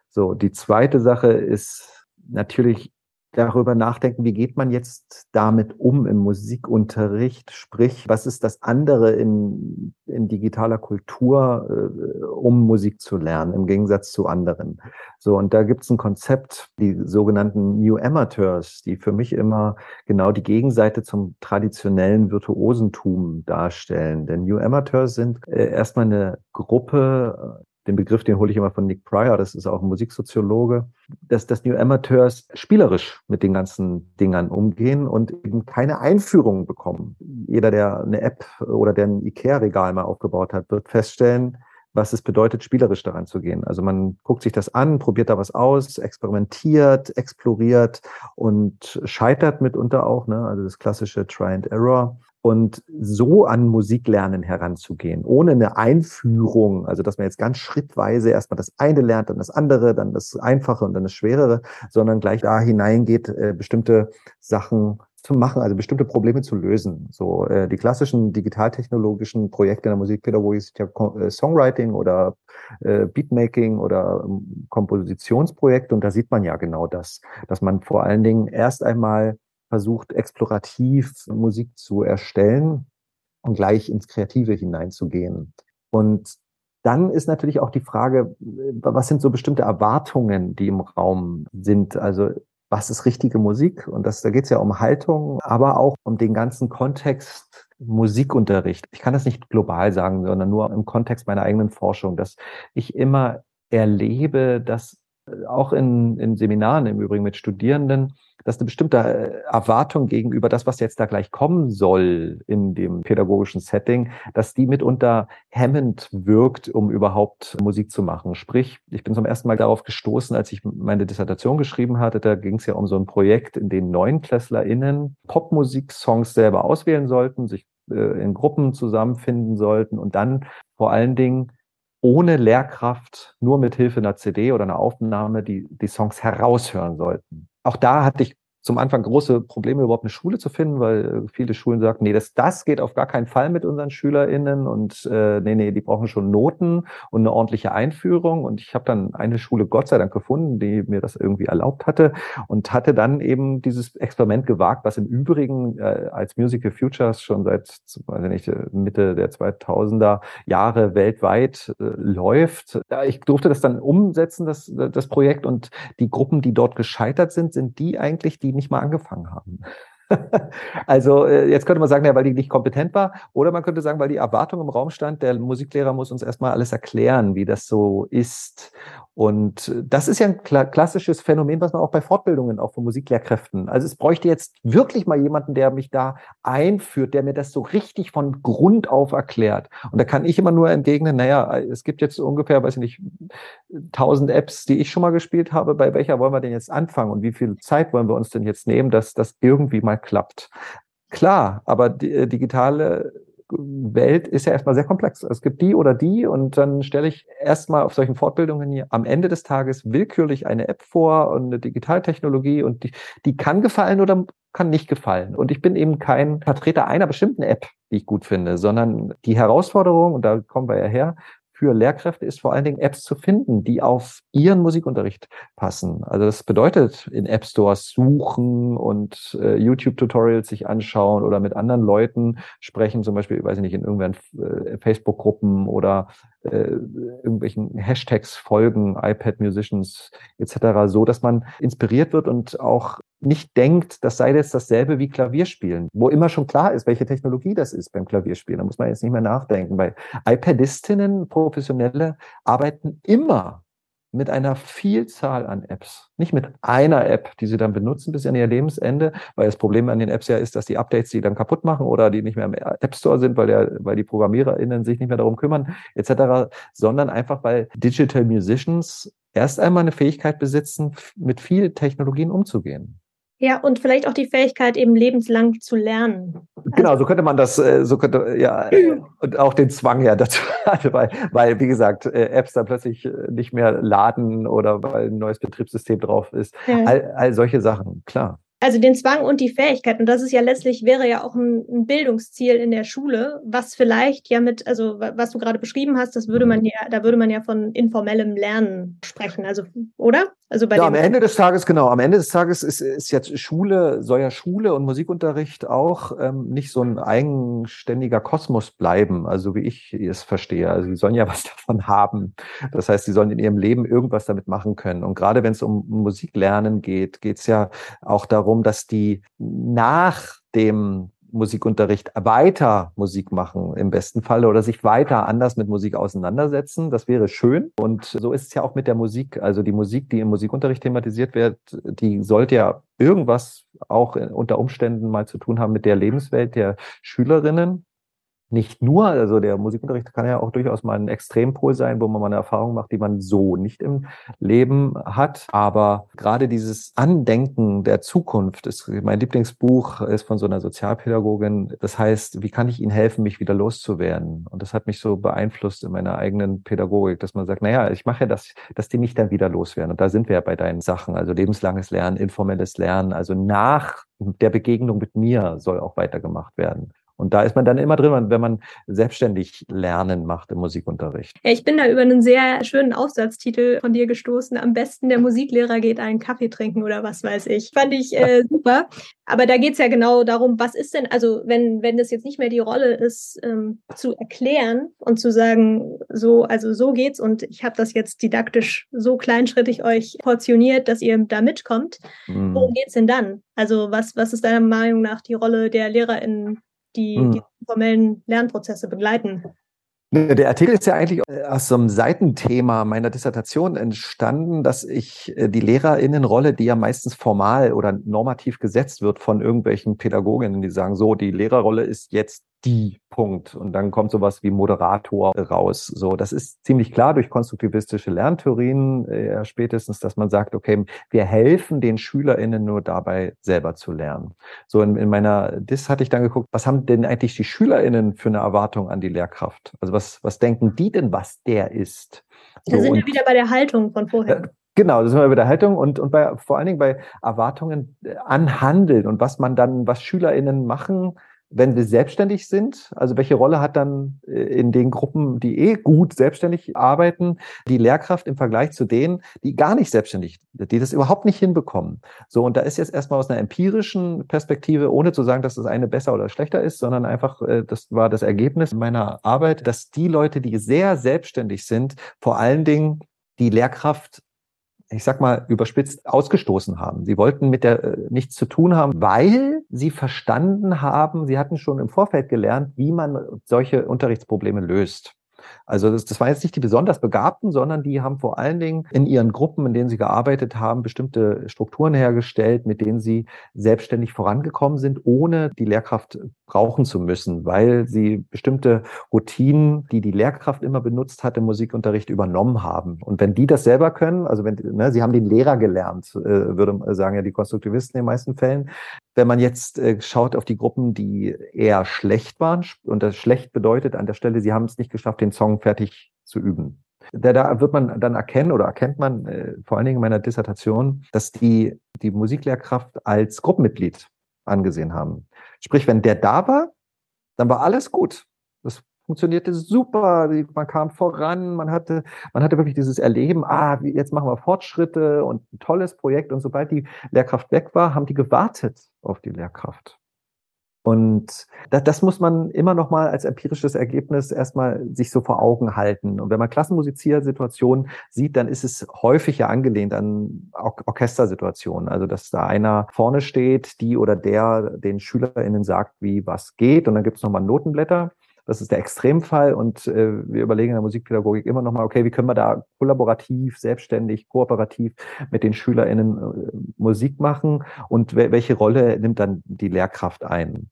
So, die zweite Sache ist natürlich darüber nachdenken, wie geht man jetzt damit um im Musikunterricht? Sprich, was ist das andere in, in digitaler Kultur, äh, um Musik zu lernen, im Gegensatz zu anderen? So, und da gibt es ein Konzept, die sogenannten New Amateurs, die für mich immer genau die Gegenseite zum traditionellen Virtuosentum darstellen. Denn New Amateurs sind äh, erstmal eine Gruppe den Begriff, den hole ich immer von Nick Pryor, das ist auch ein Musiksoziologe, dass, dass New Amateurs spielerisch mit den ganzen Dingern umgehen und eben keine Einführung bekommen. Jeder, der eine App oder der ein Ikea-Regal mal aufgebaut hat, wird feststellen, was es bedeutet, spielerisch daran zu gehen. Also man guckt sich das an, probiert da was aus, experimentiert, exploriert und scheitert mitunter auch, ne? also das klassische Try and Error und so an Musiklernen heranzugehen, ohne eine Einführung, also dass man jetzt ganz schrittweise erstmal das eine lernt, dann das andere, dann das Einfache und dann das Schwerere, sondern gleich da hineingeht, äh, bestimmte Sachen zu machen, also bestimmte Probleme zu lösen. So äh, die klassischen digitaltechnologischen Projekte in der Musikpädagogik sind ja äh, Songwriting oder äh, Beatmaking oder ähm, Kompositionsprojekte und da sieht man ja genau das, dass man vor allen Dingen erst einmal versucht, explorativ Musik zu erstellen und gleich ins Kreative hineinzugehen. Und dann ist natürlich auch die Frage, was sind so bestimmte Erwartungen, die im Raum sind? Also was ist richtige Musik? Und das, da geht es ja um Haltung, aber auch um den ganzen Kontext Musikunterricht. Ich kann das nicht global sagen, sondern nur im Kontext meiner eigenen Forschung, dass ich immer erlebe, dass auch in, in Seminaren im Übrigen mit Studierenden, dass eine bestimmte äh, Erwartung gegenüber das, was jetzt da gleich kommen soll in dem pädagogischen Setting, dass die mitunter hemmend wirkt, um überhaupt Musik zu machen. Sprich, ich bin zum ersten Mal darauf gestoßen, als ich meine Dissertation geschrieben hatte, da ging es ja um so ein Projekt, in dem NeunklässlerInnen Popmusik-Songs selber auswählen sollten, sich äh, in Gruppen zusammenfinden sollten und dann vor allen Dingen ohne Lehrkraft, nur mit Hilfe einer CD oder einer Aufnahme die, die Songs heraushören sollten. Auch da hatte ich zum Anfang große Probleme, überhaupt eine Schule zu finden, weil äh, viele Schulen sagten, nee, das, das geht auf gar keinen Fall mit unseren SchülerInnen und äh, nee, nee, die brauchen schon Noten und eine ordentliche Einführung. Und ich habe dann eine Schule Gott sei Dank gefunden, die mir das irgendwie erlaubt hatte und hatte dann eben dieses Experiment gewagt, was im Übrigen äh, als Musical Futures schon seit weiß ich nicht, Mitte der 2000er Jahre weltweit äh, läuft. Ich durfte das dann umsetzen, das, das Projekt und die Gruppen, die dort gescheitert sind, sind die eigentlich, die nicht mal angefangen haben. <laughs> also äh, jetzt könnte man sagen, ja, weil die nicht kompetent war, oder man könnte sagen, weil die Erwartung im Raum stand, der Musiklehrer muss uns erstmal alles erklären, wie das so ist. Und das ist ja ein klassisches Phänomen, was man auch bei Fortbildungen, auch von Musiklehrkräften. Also es bräuchte jetzt wirklich mal jemanden, der mich da einführt, der mir das so richtig von Grund auf erklärt. Und da kann ich immer nur entgegnen, naja, es gibt jetzt ungefähr, weiß ich nicht, tausend Apps, die ich schon mal gespielt habe. Bei welcher wollen wir denn jetzt anfangen? Und wie viel Zeit wollen wir uns denn jetzt nehmen, dass das irgendwie mal klappt? Klar, aber die, äh, digitale Welt ist ja erstmal sehr komplex. Es gibt die oder die und dann stelle ich erstmal auf solchen Fortbildungen hier am Ende des Tages willkürlich eine App vor und eine Digitaltechnologie und die, die kann gefallen oder kann nicht gefallen. Und ich bin eben kein Vertreter einer bestimmten App, die ich gut finde, sondern die Herausforderung, und da kommen wir ja her, für Lehrkräfte ist vor allen Dingen Apps zu finden, die auf ihren Musikunterricht passen. Also das bedeutet in App Stores suchen und äh, YouTube-Tutorials sich anschauen oder mit anderen Leuten sprechen, zum Beispiel, weiß ich nicht, in irgendwelchen äh, Facebook-Gruppen oder äh, irgendwelchen Hashtags folgen, iPad Musicians etc., so dass man inspiriert wird und auch nicht denkt, das sei jetzt dasselbe wie Klavierspielen, wo immer schon klar ist, welche Technologie das ist beim Klavierspielen. Da muss man jetzt nicht mehr nachdenken. Bei iPadistinnen, Professionelle, arbeiten immer mit einer Vielzahl an Apps. Nicht mit einer App, die sie dann benutzen bis an ihr Lebensende, weil das Problem an den Apps ja ist, dass die Updates die dann kaputt machen oder die nicht mehr im App Store sind, weil, der, weil die ProgrammiererInnen sich nicht mehr darum kümmern, etc., sondern einfach, weil Digital Musicians erst einmal eine Fähigkeit besitzen, mit vielen Technologien umzugehen. Ja, und vielleicht auch die Fähigkeit, eben lebenslang zu lernen. Genau, so könnte man das, äh, so könnte, ja, <clears throat> und auch den Zwang ja <laughs> dazu, weil, weil, wie gesagt, äh, Apps da plötzlich äh, nicht mehr laden oder weil ein neues Betriebssystem drauf ist. Ja. All, all solche Sachen, klar also den Zwang und die Fähigkeit. Und das ist ja letztlich, wäre ja auch ein, ein, Bildungsziel in der Schule, was vielleicht ja mit, also was du gerade beschrieben hast, das würde man ja, da würde man ja von informellem Lernen sprechen. Also, oder? Also bei ja, am Ende des Tages, genau, am Ende des Tages ist, ist jetzt Schule, soll ja Schule und Musikunterricht auch ähm, nicht so ein eigenständiger Kosmos bleiben, also wie ich es verstehe. Also sie sollen ja <laughs> was davon haben. Das heißt, sie sollen in ihrem Leben irgendwas damit machen können. Und gerade wenn es um Musiklernen geht, geht es ja auch darum, darum, dass die nach dem Musikunterricht weiter Musik machen im besten Falle oder sich weiter anders mit Musik auseinandersetzen. Das wäre schön. Und so ist es ja auch mit der Musik. Also die Musik, die im Musikunterricht thematisiert wird, die sollte ja irgendwas auch unter Umständen mal zu tun haben mit der Lebenswelt der Schülerinnen nicht nur, also der Musikunterricht kann ja auch durchaus mal ein Extrempol sein, wo man mal eine Erfahrung macht, die man so nicht im Leben hat. Aber gerade dieses Andenken der Zukunft ist mein Lieblingsbuch, ist von so einer Sozialpädagogin. Das heißt, wie kann ich Ihnen helfen, mich wieder loszuwerden? Und das hat mich so beeinflusst in meiner eigenen Pädagogik, dass man sagt, naja, ich mache ja das, dass die mich dann wieder loswerden. Und da sind wir ja bei deinen Sachen. Also lebenslanges Lernen, informelles Lernen. Also nach der Begegnung mit mir soll auch weitergemacht werden. Und da ist man dann immer drin, wenn man selbstständig Lernen macht im Musikunterricht. Ja, ich bin da über einen sehr schönen Aufsatztitel von dir gestoßen. Am besten der Musiklehrer geht einen Kaffee trinken oder was weiß ich. Fand ich äh, <laughs> super. Aber da geht es ja genau darum, was ist denn, also wenn, wenn das jetzt nicht mehr die Rolle ist, ähm, zu erklären und zu sagen, so, also so geht's und ich habe das jetzt didaktisch so kleinschrittig euch portioniert, dass ihr da mitkommt. Mhm. Worum geht's denn dann? Also was, was ist deiner Meinung nach die Rolle der LehrerInnen die, hm. die formellen Lernprozesse begleiten. Der Artikel ist ja eigentlich aus so einem Seitenthema meiner Dissertation entstanden, dass ich äh, die Lehrerinnenrolle, die ja meistens formal oder normativ gesetzt wird von irgendwelchen Pädagoginnen, die sagen, so, die Lehrerrolle ist jetzt die Punkt. Und dann kommt sowas wie Moderator raus. So, das ist ziemlich klar durch konstruktivistische Lerntheorien äh, spätestens, dass man sagt, okay, wir helfen den SchülerInnen nur dabei, selber zu lernen. So, in, in meiner Dis hatte ich dann geguckt, was haben denn eigentlich die SchülerInnen für eine Erwartung an die Lehrkraft? Also was, was denken die denn, was der ist? So, da sind wir wieder bei der Haltung von vorher. Äh, Genau, das sind wir bei der Haltung und, und bei, vor allen Dingen bei Erwartungen an Handeln und was man dann, was SchülerInnen machen, wenn wir selbstständig sind, also welche Rolle hat dann äh, in den Gruppen, die eh gut selbstständig arbeiten, die Lehrkraft im Vergleich zu denen, die gar nicht selbstständig, die das überhaupt nicht hinbekommen. So, und da ist jetzt erstmal aus einer empirischen Perspektive, ohne zu sagen, dass das eine besser oder schlechter ist, sondern einfach, äh, das war das Ergebnis meiner Arbeit, dass die Leute, die sehr selbstständig sind, vor allen Dingen die Lehrkraft ich sag mal, überspitzt ausgestoßen haben. Sie wollten mit der äh, nichts zu tun haben, weil sie verstanden haben, sie hatten schon im Vorfeld gelernt, wie man solche Unterrichtsprobleme löst. Also das, das waren jetzt nicht die besonders Begabten, sondern die haben vor allen Dingen in ihren Gruppen, in denen sie gearbeitet haben, bestimmte Strukturen hergestellt, mit denen sie selbstständig vorangekommen sind, ohne die Lehrkraft brauchen zu müssen, weil sie bestimmte Routinen, die die Lehrkraft immer benutzt hat im Musikunterricht, übernommen haben. Und wenn die das selber können, also wenn ne, sie haben den Lehrer gelernt, äh, würde sagen ja die Konstruktivisten in den meisten Fällen. Wenn man jetzt äh, schaut auf die Gruppen, die eher schlecht waren, und das schlecht bedeutet an der Stelle, sie haben es nicht geschafft, den Song fertig zu üben. Da, da wird man dann erkennen oder erkennt man äh, vor allen Dingen in meiner Dissertation, dass die die Musiklehrkraft als Gruppenmitglied angesehen haben. Sprich, wenn der da war, dann war alles gut. Das funktionierte super, man kam voran, man hatte, man hatte wirklich dieses Erleben, ah, jetzt machen wir Fortschritte und ein tolles Projekt. Und sobald die Lehrkraft weg war, haben die gewartet auf die Lehrkraft. Und das, das muss man immer noch mal als empirisches Ergebnis erstmal sich so vor Augen halten. Und wenn man Klassenmusiziersituationen sieht, dann ist es häufig ja angelehnt an Or Orchestersituationen. Also, dass da einer vorne steht, die oder der den SchülerInnen sagt, wie was geht. Und dann gibt es nochmal Notenblätter. Das ist der Extremfall und äh, wir überlegen in der Musikpädagogik immer noch mal, okay, wie können wir da kollaborativ, selbstständig, kooperativ mit den SchülerInnen äh, Musik machen und welche Rolle nimmt dann die Lehrkraft ein?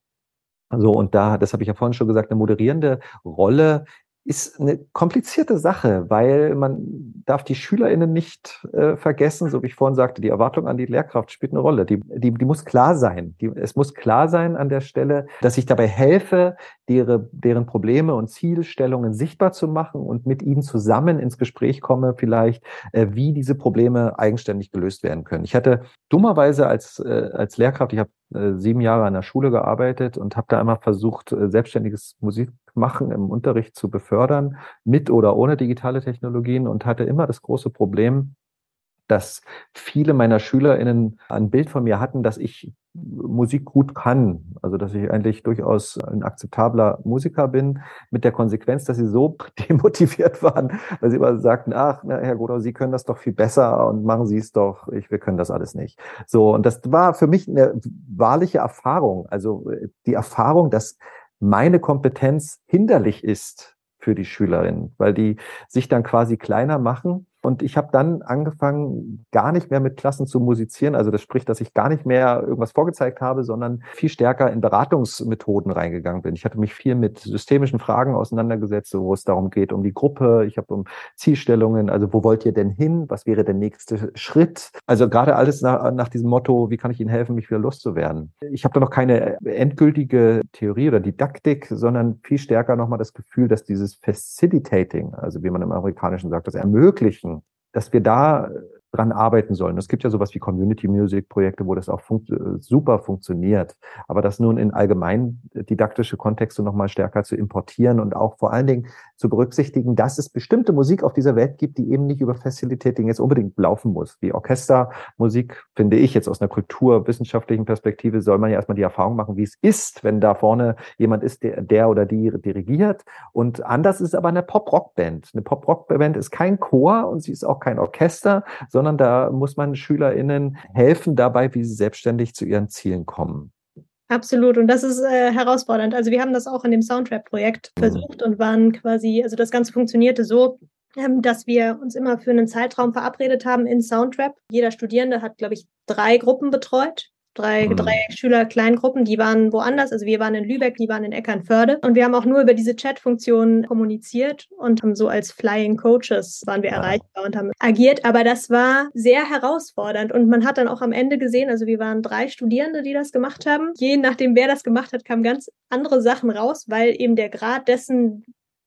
So, und da, das habe ich ja vorhin schon gesagt, eine moderierende Rolle ist eine komplizierte Sache, weil man darf die SchülerInnen nicht äh, vergessen, so wie ich vorhin sagte, die Erwartung an die Lehrkraft spielt eine Rolle. Die, die, die muss klar sein. Die, es muss klar sein an der Stelle, dass ich dabei helfe, deren, deren Probleme und Zielstellungen sichtbar zu machen und mit ihnen zusammen ins Gespräch komme, vielleicht, äh, wie diese Probleme eigenständig gelöst werden können. Ich hatte dummerweise als, äh, als Lehrkraft, ich habe sieben Jahre an der Schule gearbeitet und habe da einmal versucht, äh, selbstständiges Musikmachen im Unterricht zu befördern, mit oder ohne digitale Technologien und hatte immer das große Problem, dass viele meiner SchülerInnen ein Bild von mir hatten, dass ich Musik gut kann. Also, dass ich eigentlich durchaus ein akzeptabler Musiker bin, mit der Konsequenz, dass sie so <laughs> demotiviert waren, weil sie immer sagten, ach, na, Herr Godau, Sie können das doch viel besser und machen Sie es doch, ich, wir können das alles nicht. So, und das war für mich eine wahrliche Erfahrung. Also, die Erfahrung, dass meine Kompetenz hinderlich ist für die Schülerinnen, weil die sich dann quasi kleiner machen und ich habe dann angefangen, gar nicht mehr mit Klassen zu musizieren. Also das spricht, dass ich gar nicht mehr irgendwas vorgezeigt habe, sondern viel stärker in Beratungsmethoden reingegangen bin. Ich hatte mich viel mit systemischen Fragen auseinandergesetzt, wo es darum geht, um die Gruppe. Ich habe um Zielstellungen, also wo wollt ihr denn hin? Was wäre der nächste Schritt? Also gerade alles nach, nach diesem Motto, wie kann ich Ihnen helfen, mich wieder loszuwerden? Ich habe da noch keine endgültige Theorie oder Didaktik, sondern viel stärker nochmal das Gefühl, dass dieses Facilitating, also wie man im Amerikanischen sagt, das Ermöglichen, dass wir da dran arbeiten sollen. Es gibt ja sowas wie Community Music Projekte, wo das auch funkt super funktioniert. Aber das nun in allgemein didaktische Kontexte nochmal stärker zu importieren und auch vor allen Dingen zu berücksichtigen, dass es bestimmte Musik auf dieser Welt gibt, die eben nicht über Facilitating jetzt unbedingt laufen muss. Wie Orchestermusik, finde ich jetzt aus einer kulturwissenschaftlichen Perspektive, soll man ja erstmal die Erfahrung machen, wie es ist, wenn da vorne jemand ist, der, der oder die dirigiert. Und anders ist aber eine Pop-Rock-Band. Eine Pop-Rock-Band ist kein Chor und sie ist auch kein Orchester, sondern sondern da muss man SchülerInnen helfen dabei, wie sie selbstständig zu ihren Zielen kommen. Absolut. Und das ist äh, herausfordernd. Also wir haben das auch in dem Soundtrap-Projekt mhm. versucht und waren quasi, also das Ganze funktionierte so, ähm, dass wir uns immer für einen Zeitraum verabredet haben in Soundtrap. Jeder Studierende hat, glaube ich, drei Gruppen betreut drei, mhm. drei Schüler-Kleingruppen, die waren woanders. Also wir waren in Lübeck, die waren in Eckernförde. Und wir haben auch nur über diese Chat-Funktion kommuniziert und haben so als Flying Coaches waren wir ja. erreichbar und haben agiert. Aber das war sehr herausfordernd. Und man hat dann auch am Ende gesehen, also wir waren drei Studierende, die das gemacht haben. Je nachdem, wer das gemacht hat, kamen ganz andere Sachen raus, weil eben der Grad dessen,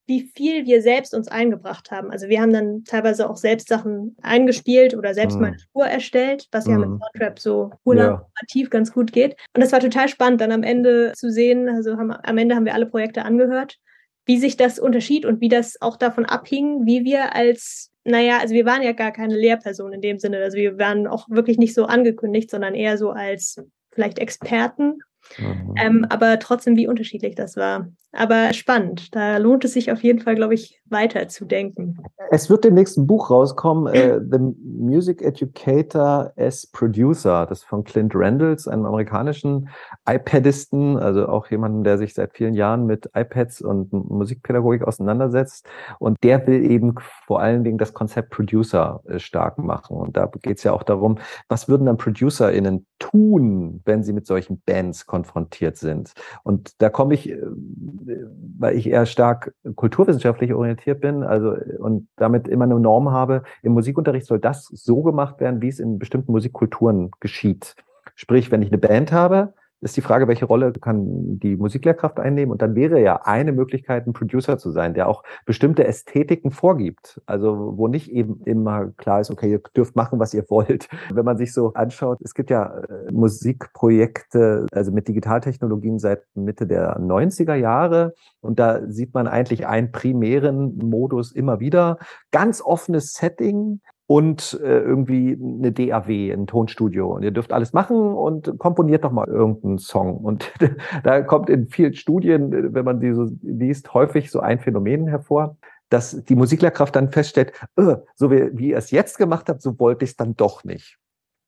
wie viel wir selbst uns eingebracht haben. Also wir haben dann teilweise auch selbst Sachen eingespielt oder selbst mhm. mal eine Spur erstellt, was mhm. ja mit mhm. Soundtrap so kollaborativ ja. ganz gut geht. Und das war total spannend, dann am Ende zu sehen, also haben, am Ende haben wir alle Projekte angehört, wie sich das unterschied und wie das auch davon abhing, wie wir als naja, also wir waren ja gar keine Lehrperson in dem Sinne. Also wir waren auch wirklich nicht so angekündigt, sondern eher so als vielleicht Experten Mhm. Ähm, aber trotzdem, wie unterschiedlich das war. Aber spannend. Da lohnt es sich auf jeden Fall, glaube ich, weiter zu denken. Es wird demnächst ein Buch rauskommen, äh, The Music Educator as Producer. Das von Clint Randalls, einem amerikanischen iPadisten, also auch jemanden, der sich seit vielen Jahren mit iPads und Musikpädagogik auseinandersetzt. Und der will eben vor allen Dingen das Konzept Producer äh, stark machen. Und da geht es ja auch darum, was würden dann ProducerInnen tun, wenn sie mit solchen Bands konfrontiert sind. Und da komme ich, äh, weil ich eher stark kulturwissenschaftlich orientiert bin, also und damit immer eine Norm habe, im Musikunterricht soll das so gemacht werden, wie es in bestimmten Musikkulturen geschieht. Sprich, wenn ich eine Band habe, ist die Frage, welche Rolle kann die Musiklehrkraft einnehmen? Und dann wäre ja eine Möglichkeit, ein Producer zu sein, der auch bestimmte Ästhetiken vorgibt. Also wo nicht eben immer klar ist, okay, ihr dürft machen, was ihr wollt. <laughs> Wenn man sich so anschaut, es gibt ja äh, Musikprojekte, also mit Digitaltechnologien seit Mitte der 90er Jahre. Und da sieht man eigentlich einen primären Modus immer wieder. Ganz offenes Setting, und äh, irgendwie eine DAW, ein Tonstudio. Und ihr dürft alles machen und komponiert doch mal irgendeinen Song. Und <laughs> da kommt in vielen Studien, wenn man die so liest, häufig so ein Phänomen hervor, dass die Musiklehrkraft dann feststellt, öh, so wie, wie ihr es jetzt gemacht habt, so wollte ich es dann doch nicht.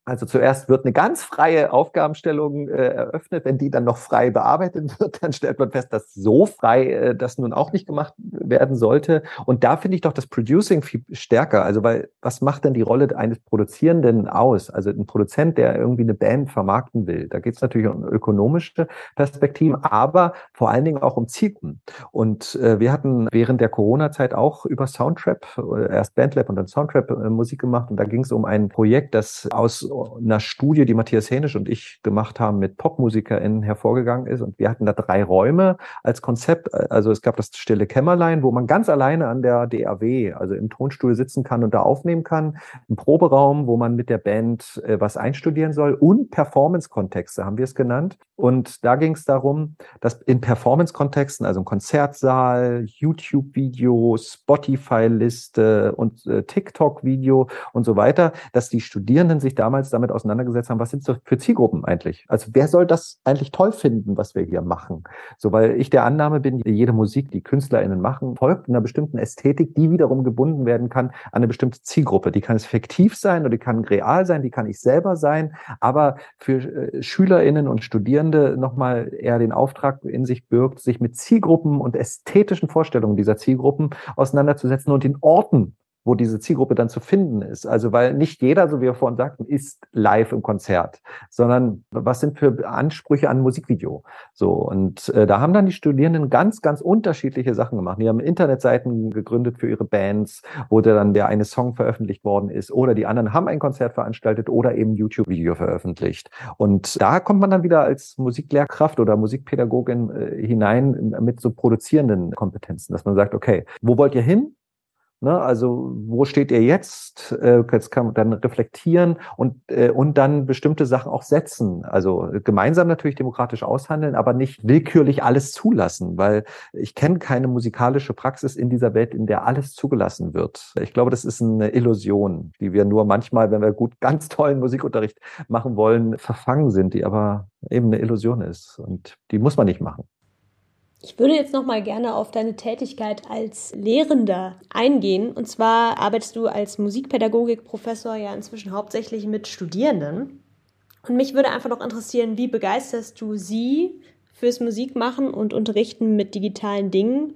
Also zuerst wird eine ganz freie Aufgabenstellung äh, eröffnet. Wenn die dann noch frei bearbeitet <laughs> wird, dann stellt man fest, dass so frei äh, das nun auch nicht gemacht werden sollte. Und da finde ich doch das Producing viel stärker. Also weil was macht denn die Rolle eines Produzierenden aus? Also ein Produzent, der irgendwie eine Band vermarkten will. Da geht es natürlich um ökonomische Perspektiven, aber vor allen Dingen auch um Zielgruppen. Und äh, wir hatten während der Corona-Zeit auch über Soundtrap, äh, erst Bandlab und dann Soundtrap äh, Musik gemacht. Und da ging es um ein Projekt, das aus einer Studie, die Matthias Hänisch und ich gemacht haben, mit PopmusikerInnen hervorgegangen ist. Und wir hatten da drei Räume als Konzept. Also es gab das stille Kämmerlein, wo man ganz alleine an der DAW, also im Tonstuhl sitzen kann und da aufnehmen kann. Ein Proberaum, wo man mit der Band äh, was einstudieren soll und Performance-Kontexte haben wir es genannt. Und da ging es darum, dass in Performance-Kontexten, also im Konzertsaal, YouTube-Video, Spotify-Liste und äh, TikTok-Video und so weiter, dass die Studierenden sich damals damals damit auseinandergesetzt haben, was sind das für Zielgruppen eigentlich? Also wer soll das eigentlich toll finden, was wir hier machen? So, weil ich der Annahme bin, jede Musik, die KünstlerInnen machen, folgt einer bestimmten Ästhetik, die wiederum gebunden werden kann an eine bestimmte Zielgruppe. Die kann es fiktiv sein oder die kann real sein, die kann ich selber sein, aber für äh, SchülerInnen und Studierende nochmal eher den Auftrag in sich birgt, sich mit Zielgruppen und ästhetischen Vorstellungen dieser Zielgruppen auseinanderzusetzen und den Orten wo diese Zielgruppe dann zu finden ist. Also weil nicht jeder, so wie wir vorhin sagten, ist live im Konzert, sondern was sind für Ansprüche an Musikvideo? So und äh, da haben dann die Studierenden ganz, ganz unterschiedliche Sachen gemacht. Die haben Internetseiten gegründet für ihre Bands, wo dann der eine Song veröffentlicht worden ist, oder die anderen haben ein Konzert veranstaltet oder eben YouTube-Video veröffentlicht. Und da kommt man dann wieder als Musiklehrkraft oder Musikpädagogin äh, hinein mit so produzierenden Kompetenzen, dass man sagt, okay, wo wollt ihr hin? Ne, also wo steht ihr jetzt? Äh, jetzt kann man dann reflektieren und, äh, und dann bestimmte Sachen auch setzen. Also gemeinsam natürlich demokratisch aushandeln, aber nicht willkürlich alles zulassen, weil ich kenne keine musikalische Praxis in dieser Welt, in der alles zugelassen wird. Ich glaube, das ist eine Illusion, die wir nur manchmal, wenn wir gut ganz tollen Musikunterricht machen wollen, verfangen sind, die aber eben eine Illusion ist. Und die muss man nicht machen. Ich würde jetzt noch mal gerne auf deine Tätigkeit als Lehrender eingehen. Und zwar arbeitest du als Musikpädagogikprofessor ja inzwischen hauptsächlich mit Studierenden. Und mich würde einfach noch interessieren, wie begeisterst du sie fürs Musikmachen und Unterrichten mit digitalen Dingen?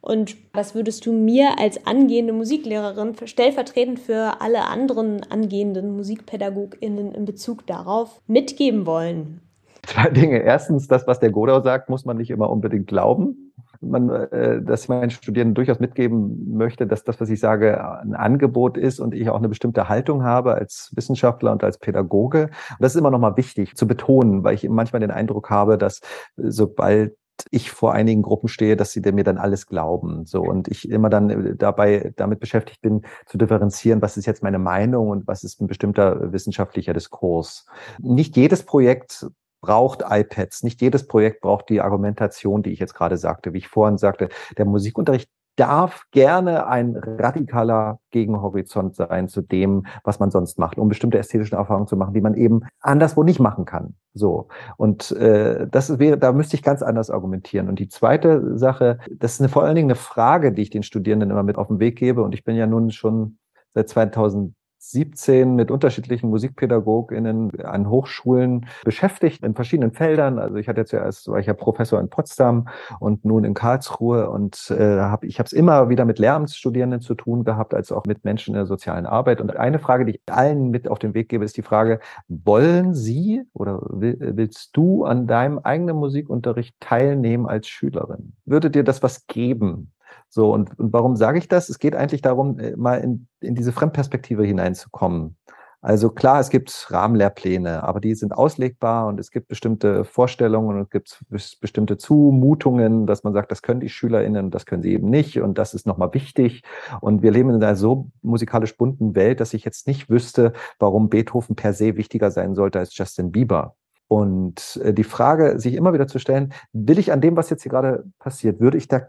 Und was würdest du mir als angehende Musiklehrerin stellvertretend für alle anderen angehenden MusikpädagogInnen in Bezug darauf mitgeben wollen? Zwei Dinge. Erstens, das, was der Godau sagt, muss man nicht immer unbedingt glauben. Man, äh, dass meinen Studierenden durchaus mitgeben möchte, dass das, was ich sage, ein Angebot ist und ich auch eine bestimmte Haltung habe als Wissenschaftler und als Pädagoge. Und das ist immer nochmal wichtig zu betonen, weil ich manchmal den Eindruck habe, dass sobald ich vor einigen Gruppen stehe, dass sie mir dann alles glauben. So und ich immer dann dabei damit beschäftigt bin, zu differenzieren, was ist jetzt meine Meinung und was ist ein bestimmter wissenschaftlicher Diskurs. Nicht jedes Projekt braucht iPads. Nicht jedes Projekt braucht die Argumentation, die ich jetzt gerade sagte. Wie ich vorhin sagte, der Musikunterricht darf gerne ein radikaler Gegenhorizont sein zu dem, was man sonst macht, um bestimmte ästhetische Erfahrungen zu machen, die man eben anderswo nicht machen kann. So und äh, das wäre, da müsste ich ganz anders argumentieren. Und die zweite Sache, das ist eine, vor allen Dingen eine Frage, die ich den Studierenden immer mit auf den Weg gebe. Und ich bin ja nun schon seit 2000 17 mit unterschiedlichen MusikpädagogInnen an Hochschulen beschäftigt in verschiedenen Feldern. Also ich hatte zuerst war ich ja Professor in Potsdam und nun in Karlsruhe und äh, hab, ich habe es immer wieder mit Lehramtsstudierenden zu tun gehabt, als auch mit Menschen in der sozialen Arbeit. Und eine Frage, die ich allen mit auf den Weg gebe, ist die Frage: Wollen Sie oder will, willst du an deinem eigenen Musikunterricht teilnehmen als Schülerin? Würde dir das was geben? So, und, und warum sage ich das? Es geht eigentlich darum, äh, mal in, in diese Fremdperspektive hineinzukommen. Also klar, es gibt Rahmenlehrpläne, aber die sind auslegbar und es gibt bestimmte Vorstellungen und es gibt bestimmte Zumutungen, dass man sagt, das können die SchülerInnen, das können sie eben nicht und das ist nochmal wichtig. Und wir leben in einer so musikalisch bunten Welt, dass ich jetzt nicht wüsste, warum Beethoven per se wichtiger sein sollte als Justin Bieber. Und äh, die Frage, sich immer wieder zu stellen, will ich an dem, was jetzt hier gerade passiert, würde ich da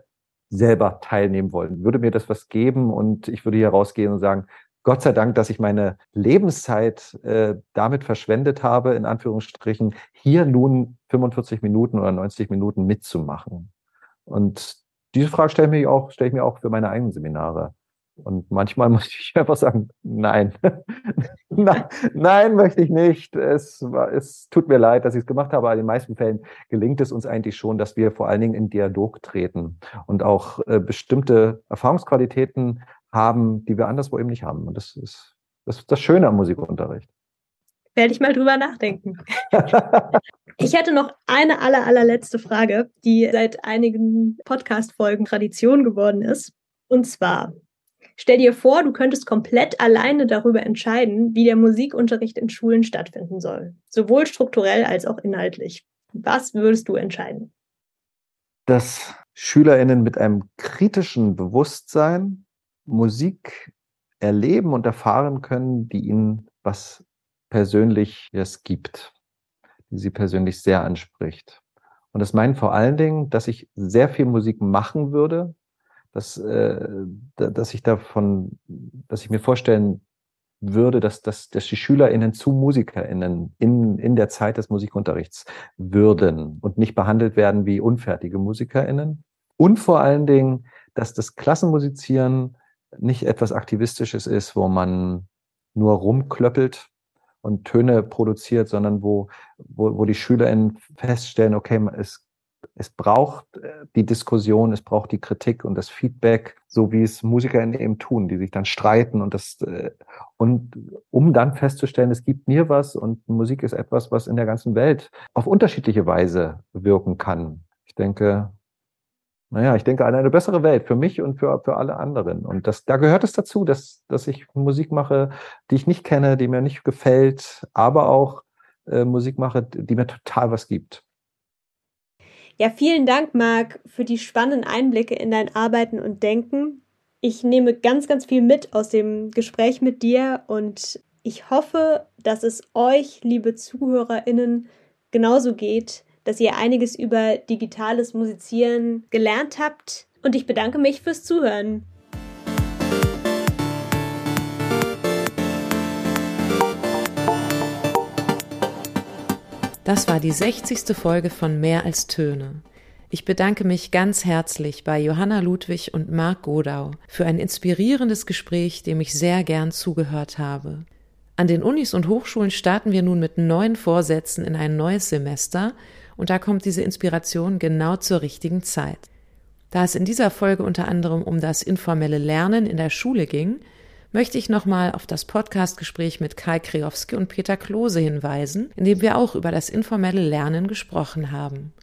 selber teilnehmen wollen? Würde mir das was geben und ich würde hier rausgehen und sagen, Gott sei Dank, dass ich meine Lebenszeit äh, damit verschwendet habe, in Anführungsstrichen, hier nun 45 Minuten oder 90 Minuten mitzumachen. Und diese Frage stelle ich mir auch, stelle ich mir auch für meine eigenen Seminare. Und manchmal <laughs> muss ich einfach sagen, nein, <laughs> nein, nein, möchte ich nicht. Es, es tut mir leid, dass ich es gemacht habe, aber in den meisten Fällen gelingt es uns eigentlich schon, dass wir vor allen Dingen in Dialog treten und auch äh, bestimmte Erfahrungsqualitäten haben, die wir anderswo eben nicht haben. Und das ist das, ist das Schöne am Musikunterricht. Werde ich mal drüber nachdenken. <laughs> ich hätte noch eine aller, allerletzte Frage, die seit einigen Podcast-Folgen Tradition geworden ist. Und zwar, Stell dir vor, du könntest komplett alleine darüber entscheiden, wie der Musikunterricht in Schulen stattfinden soll, sowohl strukturell als auch inhaltlich. Was würdest du entscheiden? Dass Schülerinnen mit einem kritischen Bewusstsein Musik erleben und erfahren können, die ihnen was Persönliches gibt, die sie persönlich sehr anspricht. Und das meint vor allen Dingen, dass ich sehr viel Musik machen würde, dass, äh, dass ich davon, dass ich mir vorstellen würde, dass, dass, dass die SchülerInnen zu MusikerInnen in, in der Zeit des Musikunterrichts würden und nicht behandelt werden wie unfertige MusikerInnen. Und vor allen Dingen, dass das Klassenmusizieren nicht etwas Aktivistisches ist, wo man nur rumklöppelt und Töne produziert, sondern wo, wo, wo die SchülerInnen feststellen, okay, es es braucht äh, die Diskussion, es braucht die Kritik und das Feedback, so wie es MusikerInnen eben tun, die sich dann streiten und das, äh, und um dann festzustellen, es gibt mir was und Musik ist etwas, was in der ganzen Welt auf unterschiedliche Weise wirken kann. Ich denke, naja, ich denke an eine bessere Welt für mich und für, für alle anderen. Und das, da gehört es dazu, dass, dass ich Musik mache, die ich nicht kenne, die mir nicht gefällt, aber auch äh, Musik mache, die mir total was gibt. Ja, vielen Dank, Marc, für die spannenden Einblicke in dein Arbeiten und Denken. Ich nehme ganz, ganz viel mit aus dem Gespräch mit dir und ich hoffe, dass es euch, liebe ZuhörerInnen, genauso geht, dass ihr einiges über digitales Musizieren gelernt habt. Und ich bedanke mich fürs Zuhören. Das war die 60. Folge von Mehr als Töne. Ich bedanke mich ganz herzlich bei Johanna Ludwig und Marc Godau für ein inspirierendes Gespräch, dem ich sehr gern zugehört habe. An den Unis und Hochschulen starten wir nun mit neuen Vorsätzen in ein neues Semester und da kommt diese Inspiration genau zur richtigen Zeit. Da es in dieser Folge unter anderem um das informelle Lernen in der Schule ging, möchte ich nochmal auf das Podcastgespräch mit Kai Kreowski und Peter Klose hinweisen, in dem wir auch über das informelle Lernen gesprochen haben.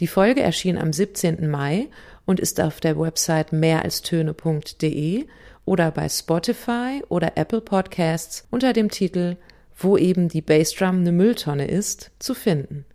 Die Folge erschien am 17. Mai und ist auf der Website mehralstöne.de oder bei Spotify oder Apple Podcasts unter dem Titel Wo eben die Bassdrum eine Mülltonne ist, zu finden.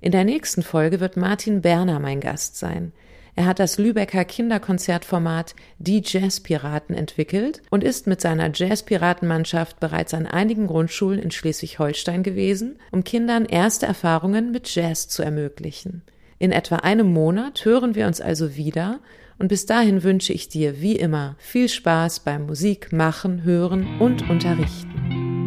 In der nächsten Folge wird Martin Berner mein Gast sein. Er hat das Lübecker Kinderkonzertformat Die Jazzpiraten entwickelt und ist mit seiner Jazzpiratenmannschaft bereits an einigen Grundschulen in Schleswig-Holstein gewesen, um Kindern erste Erfahrungen mit Jazz zu ermöglichen. In etwa einem Monat hören wir uns also wieder und bis dahin wünsche ich dir wie immer viel Spaß beim Musik machen, hören und unterrichten.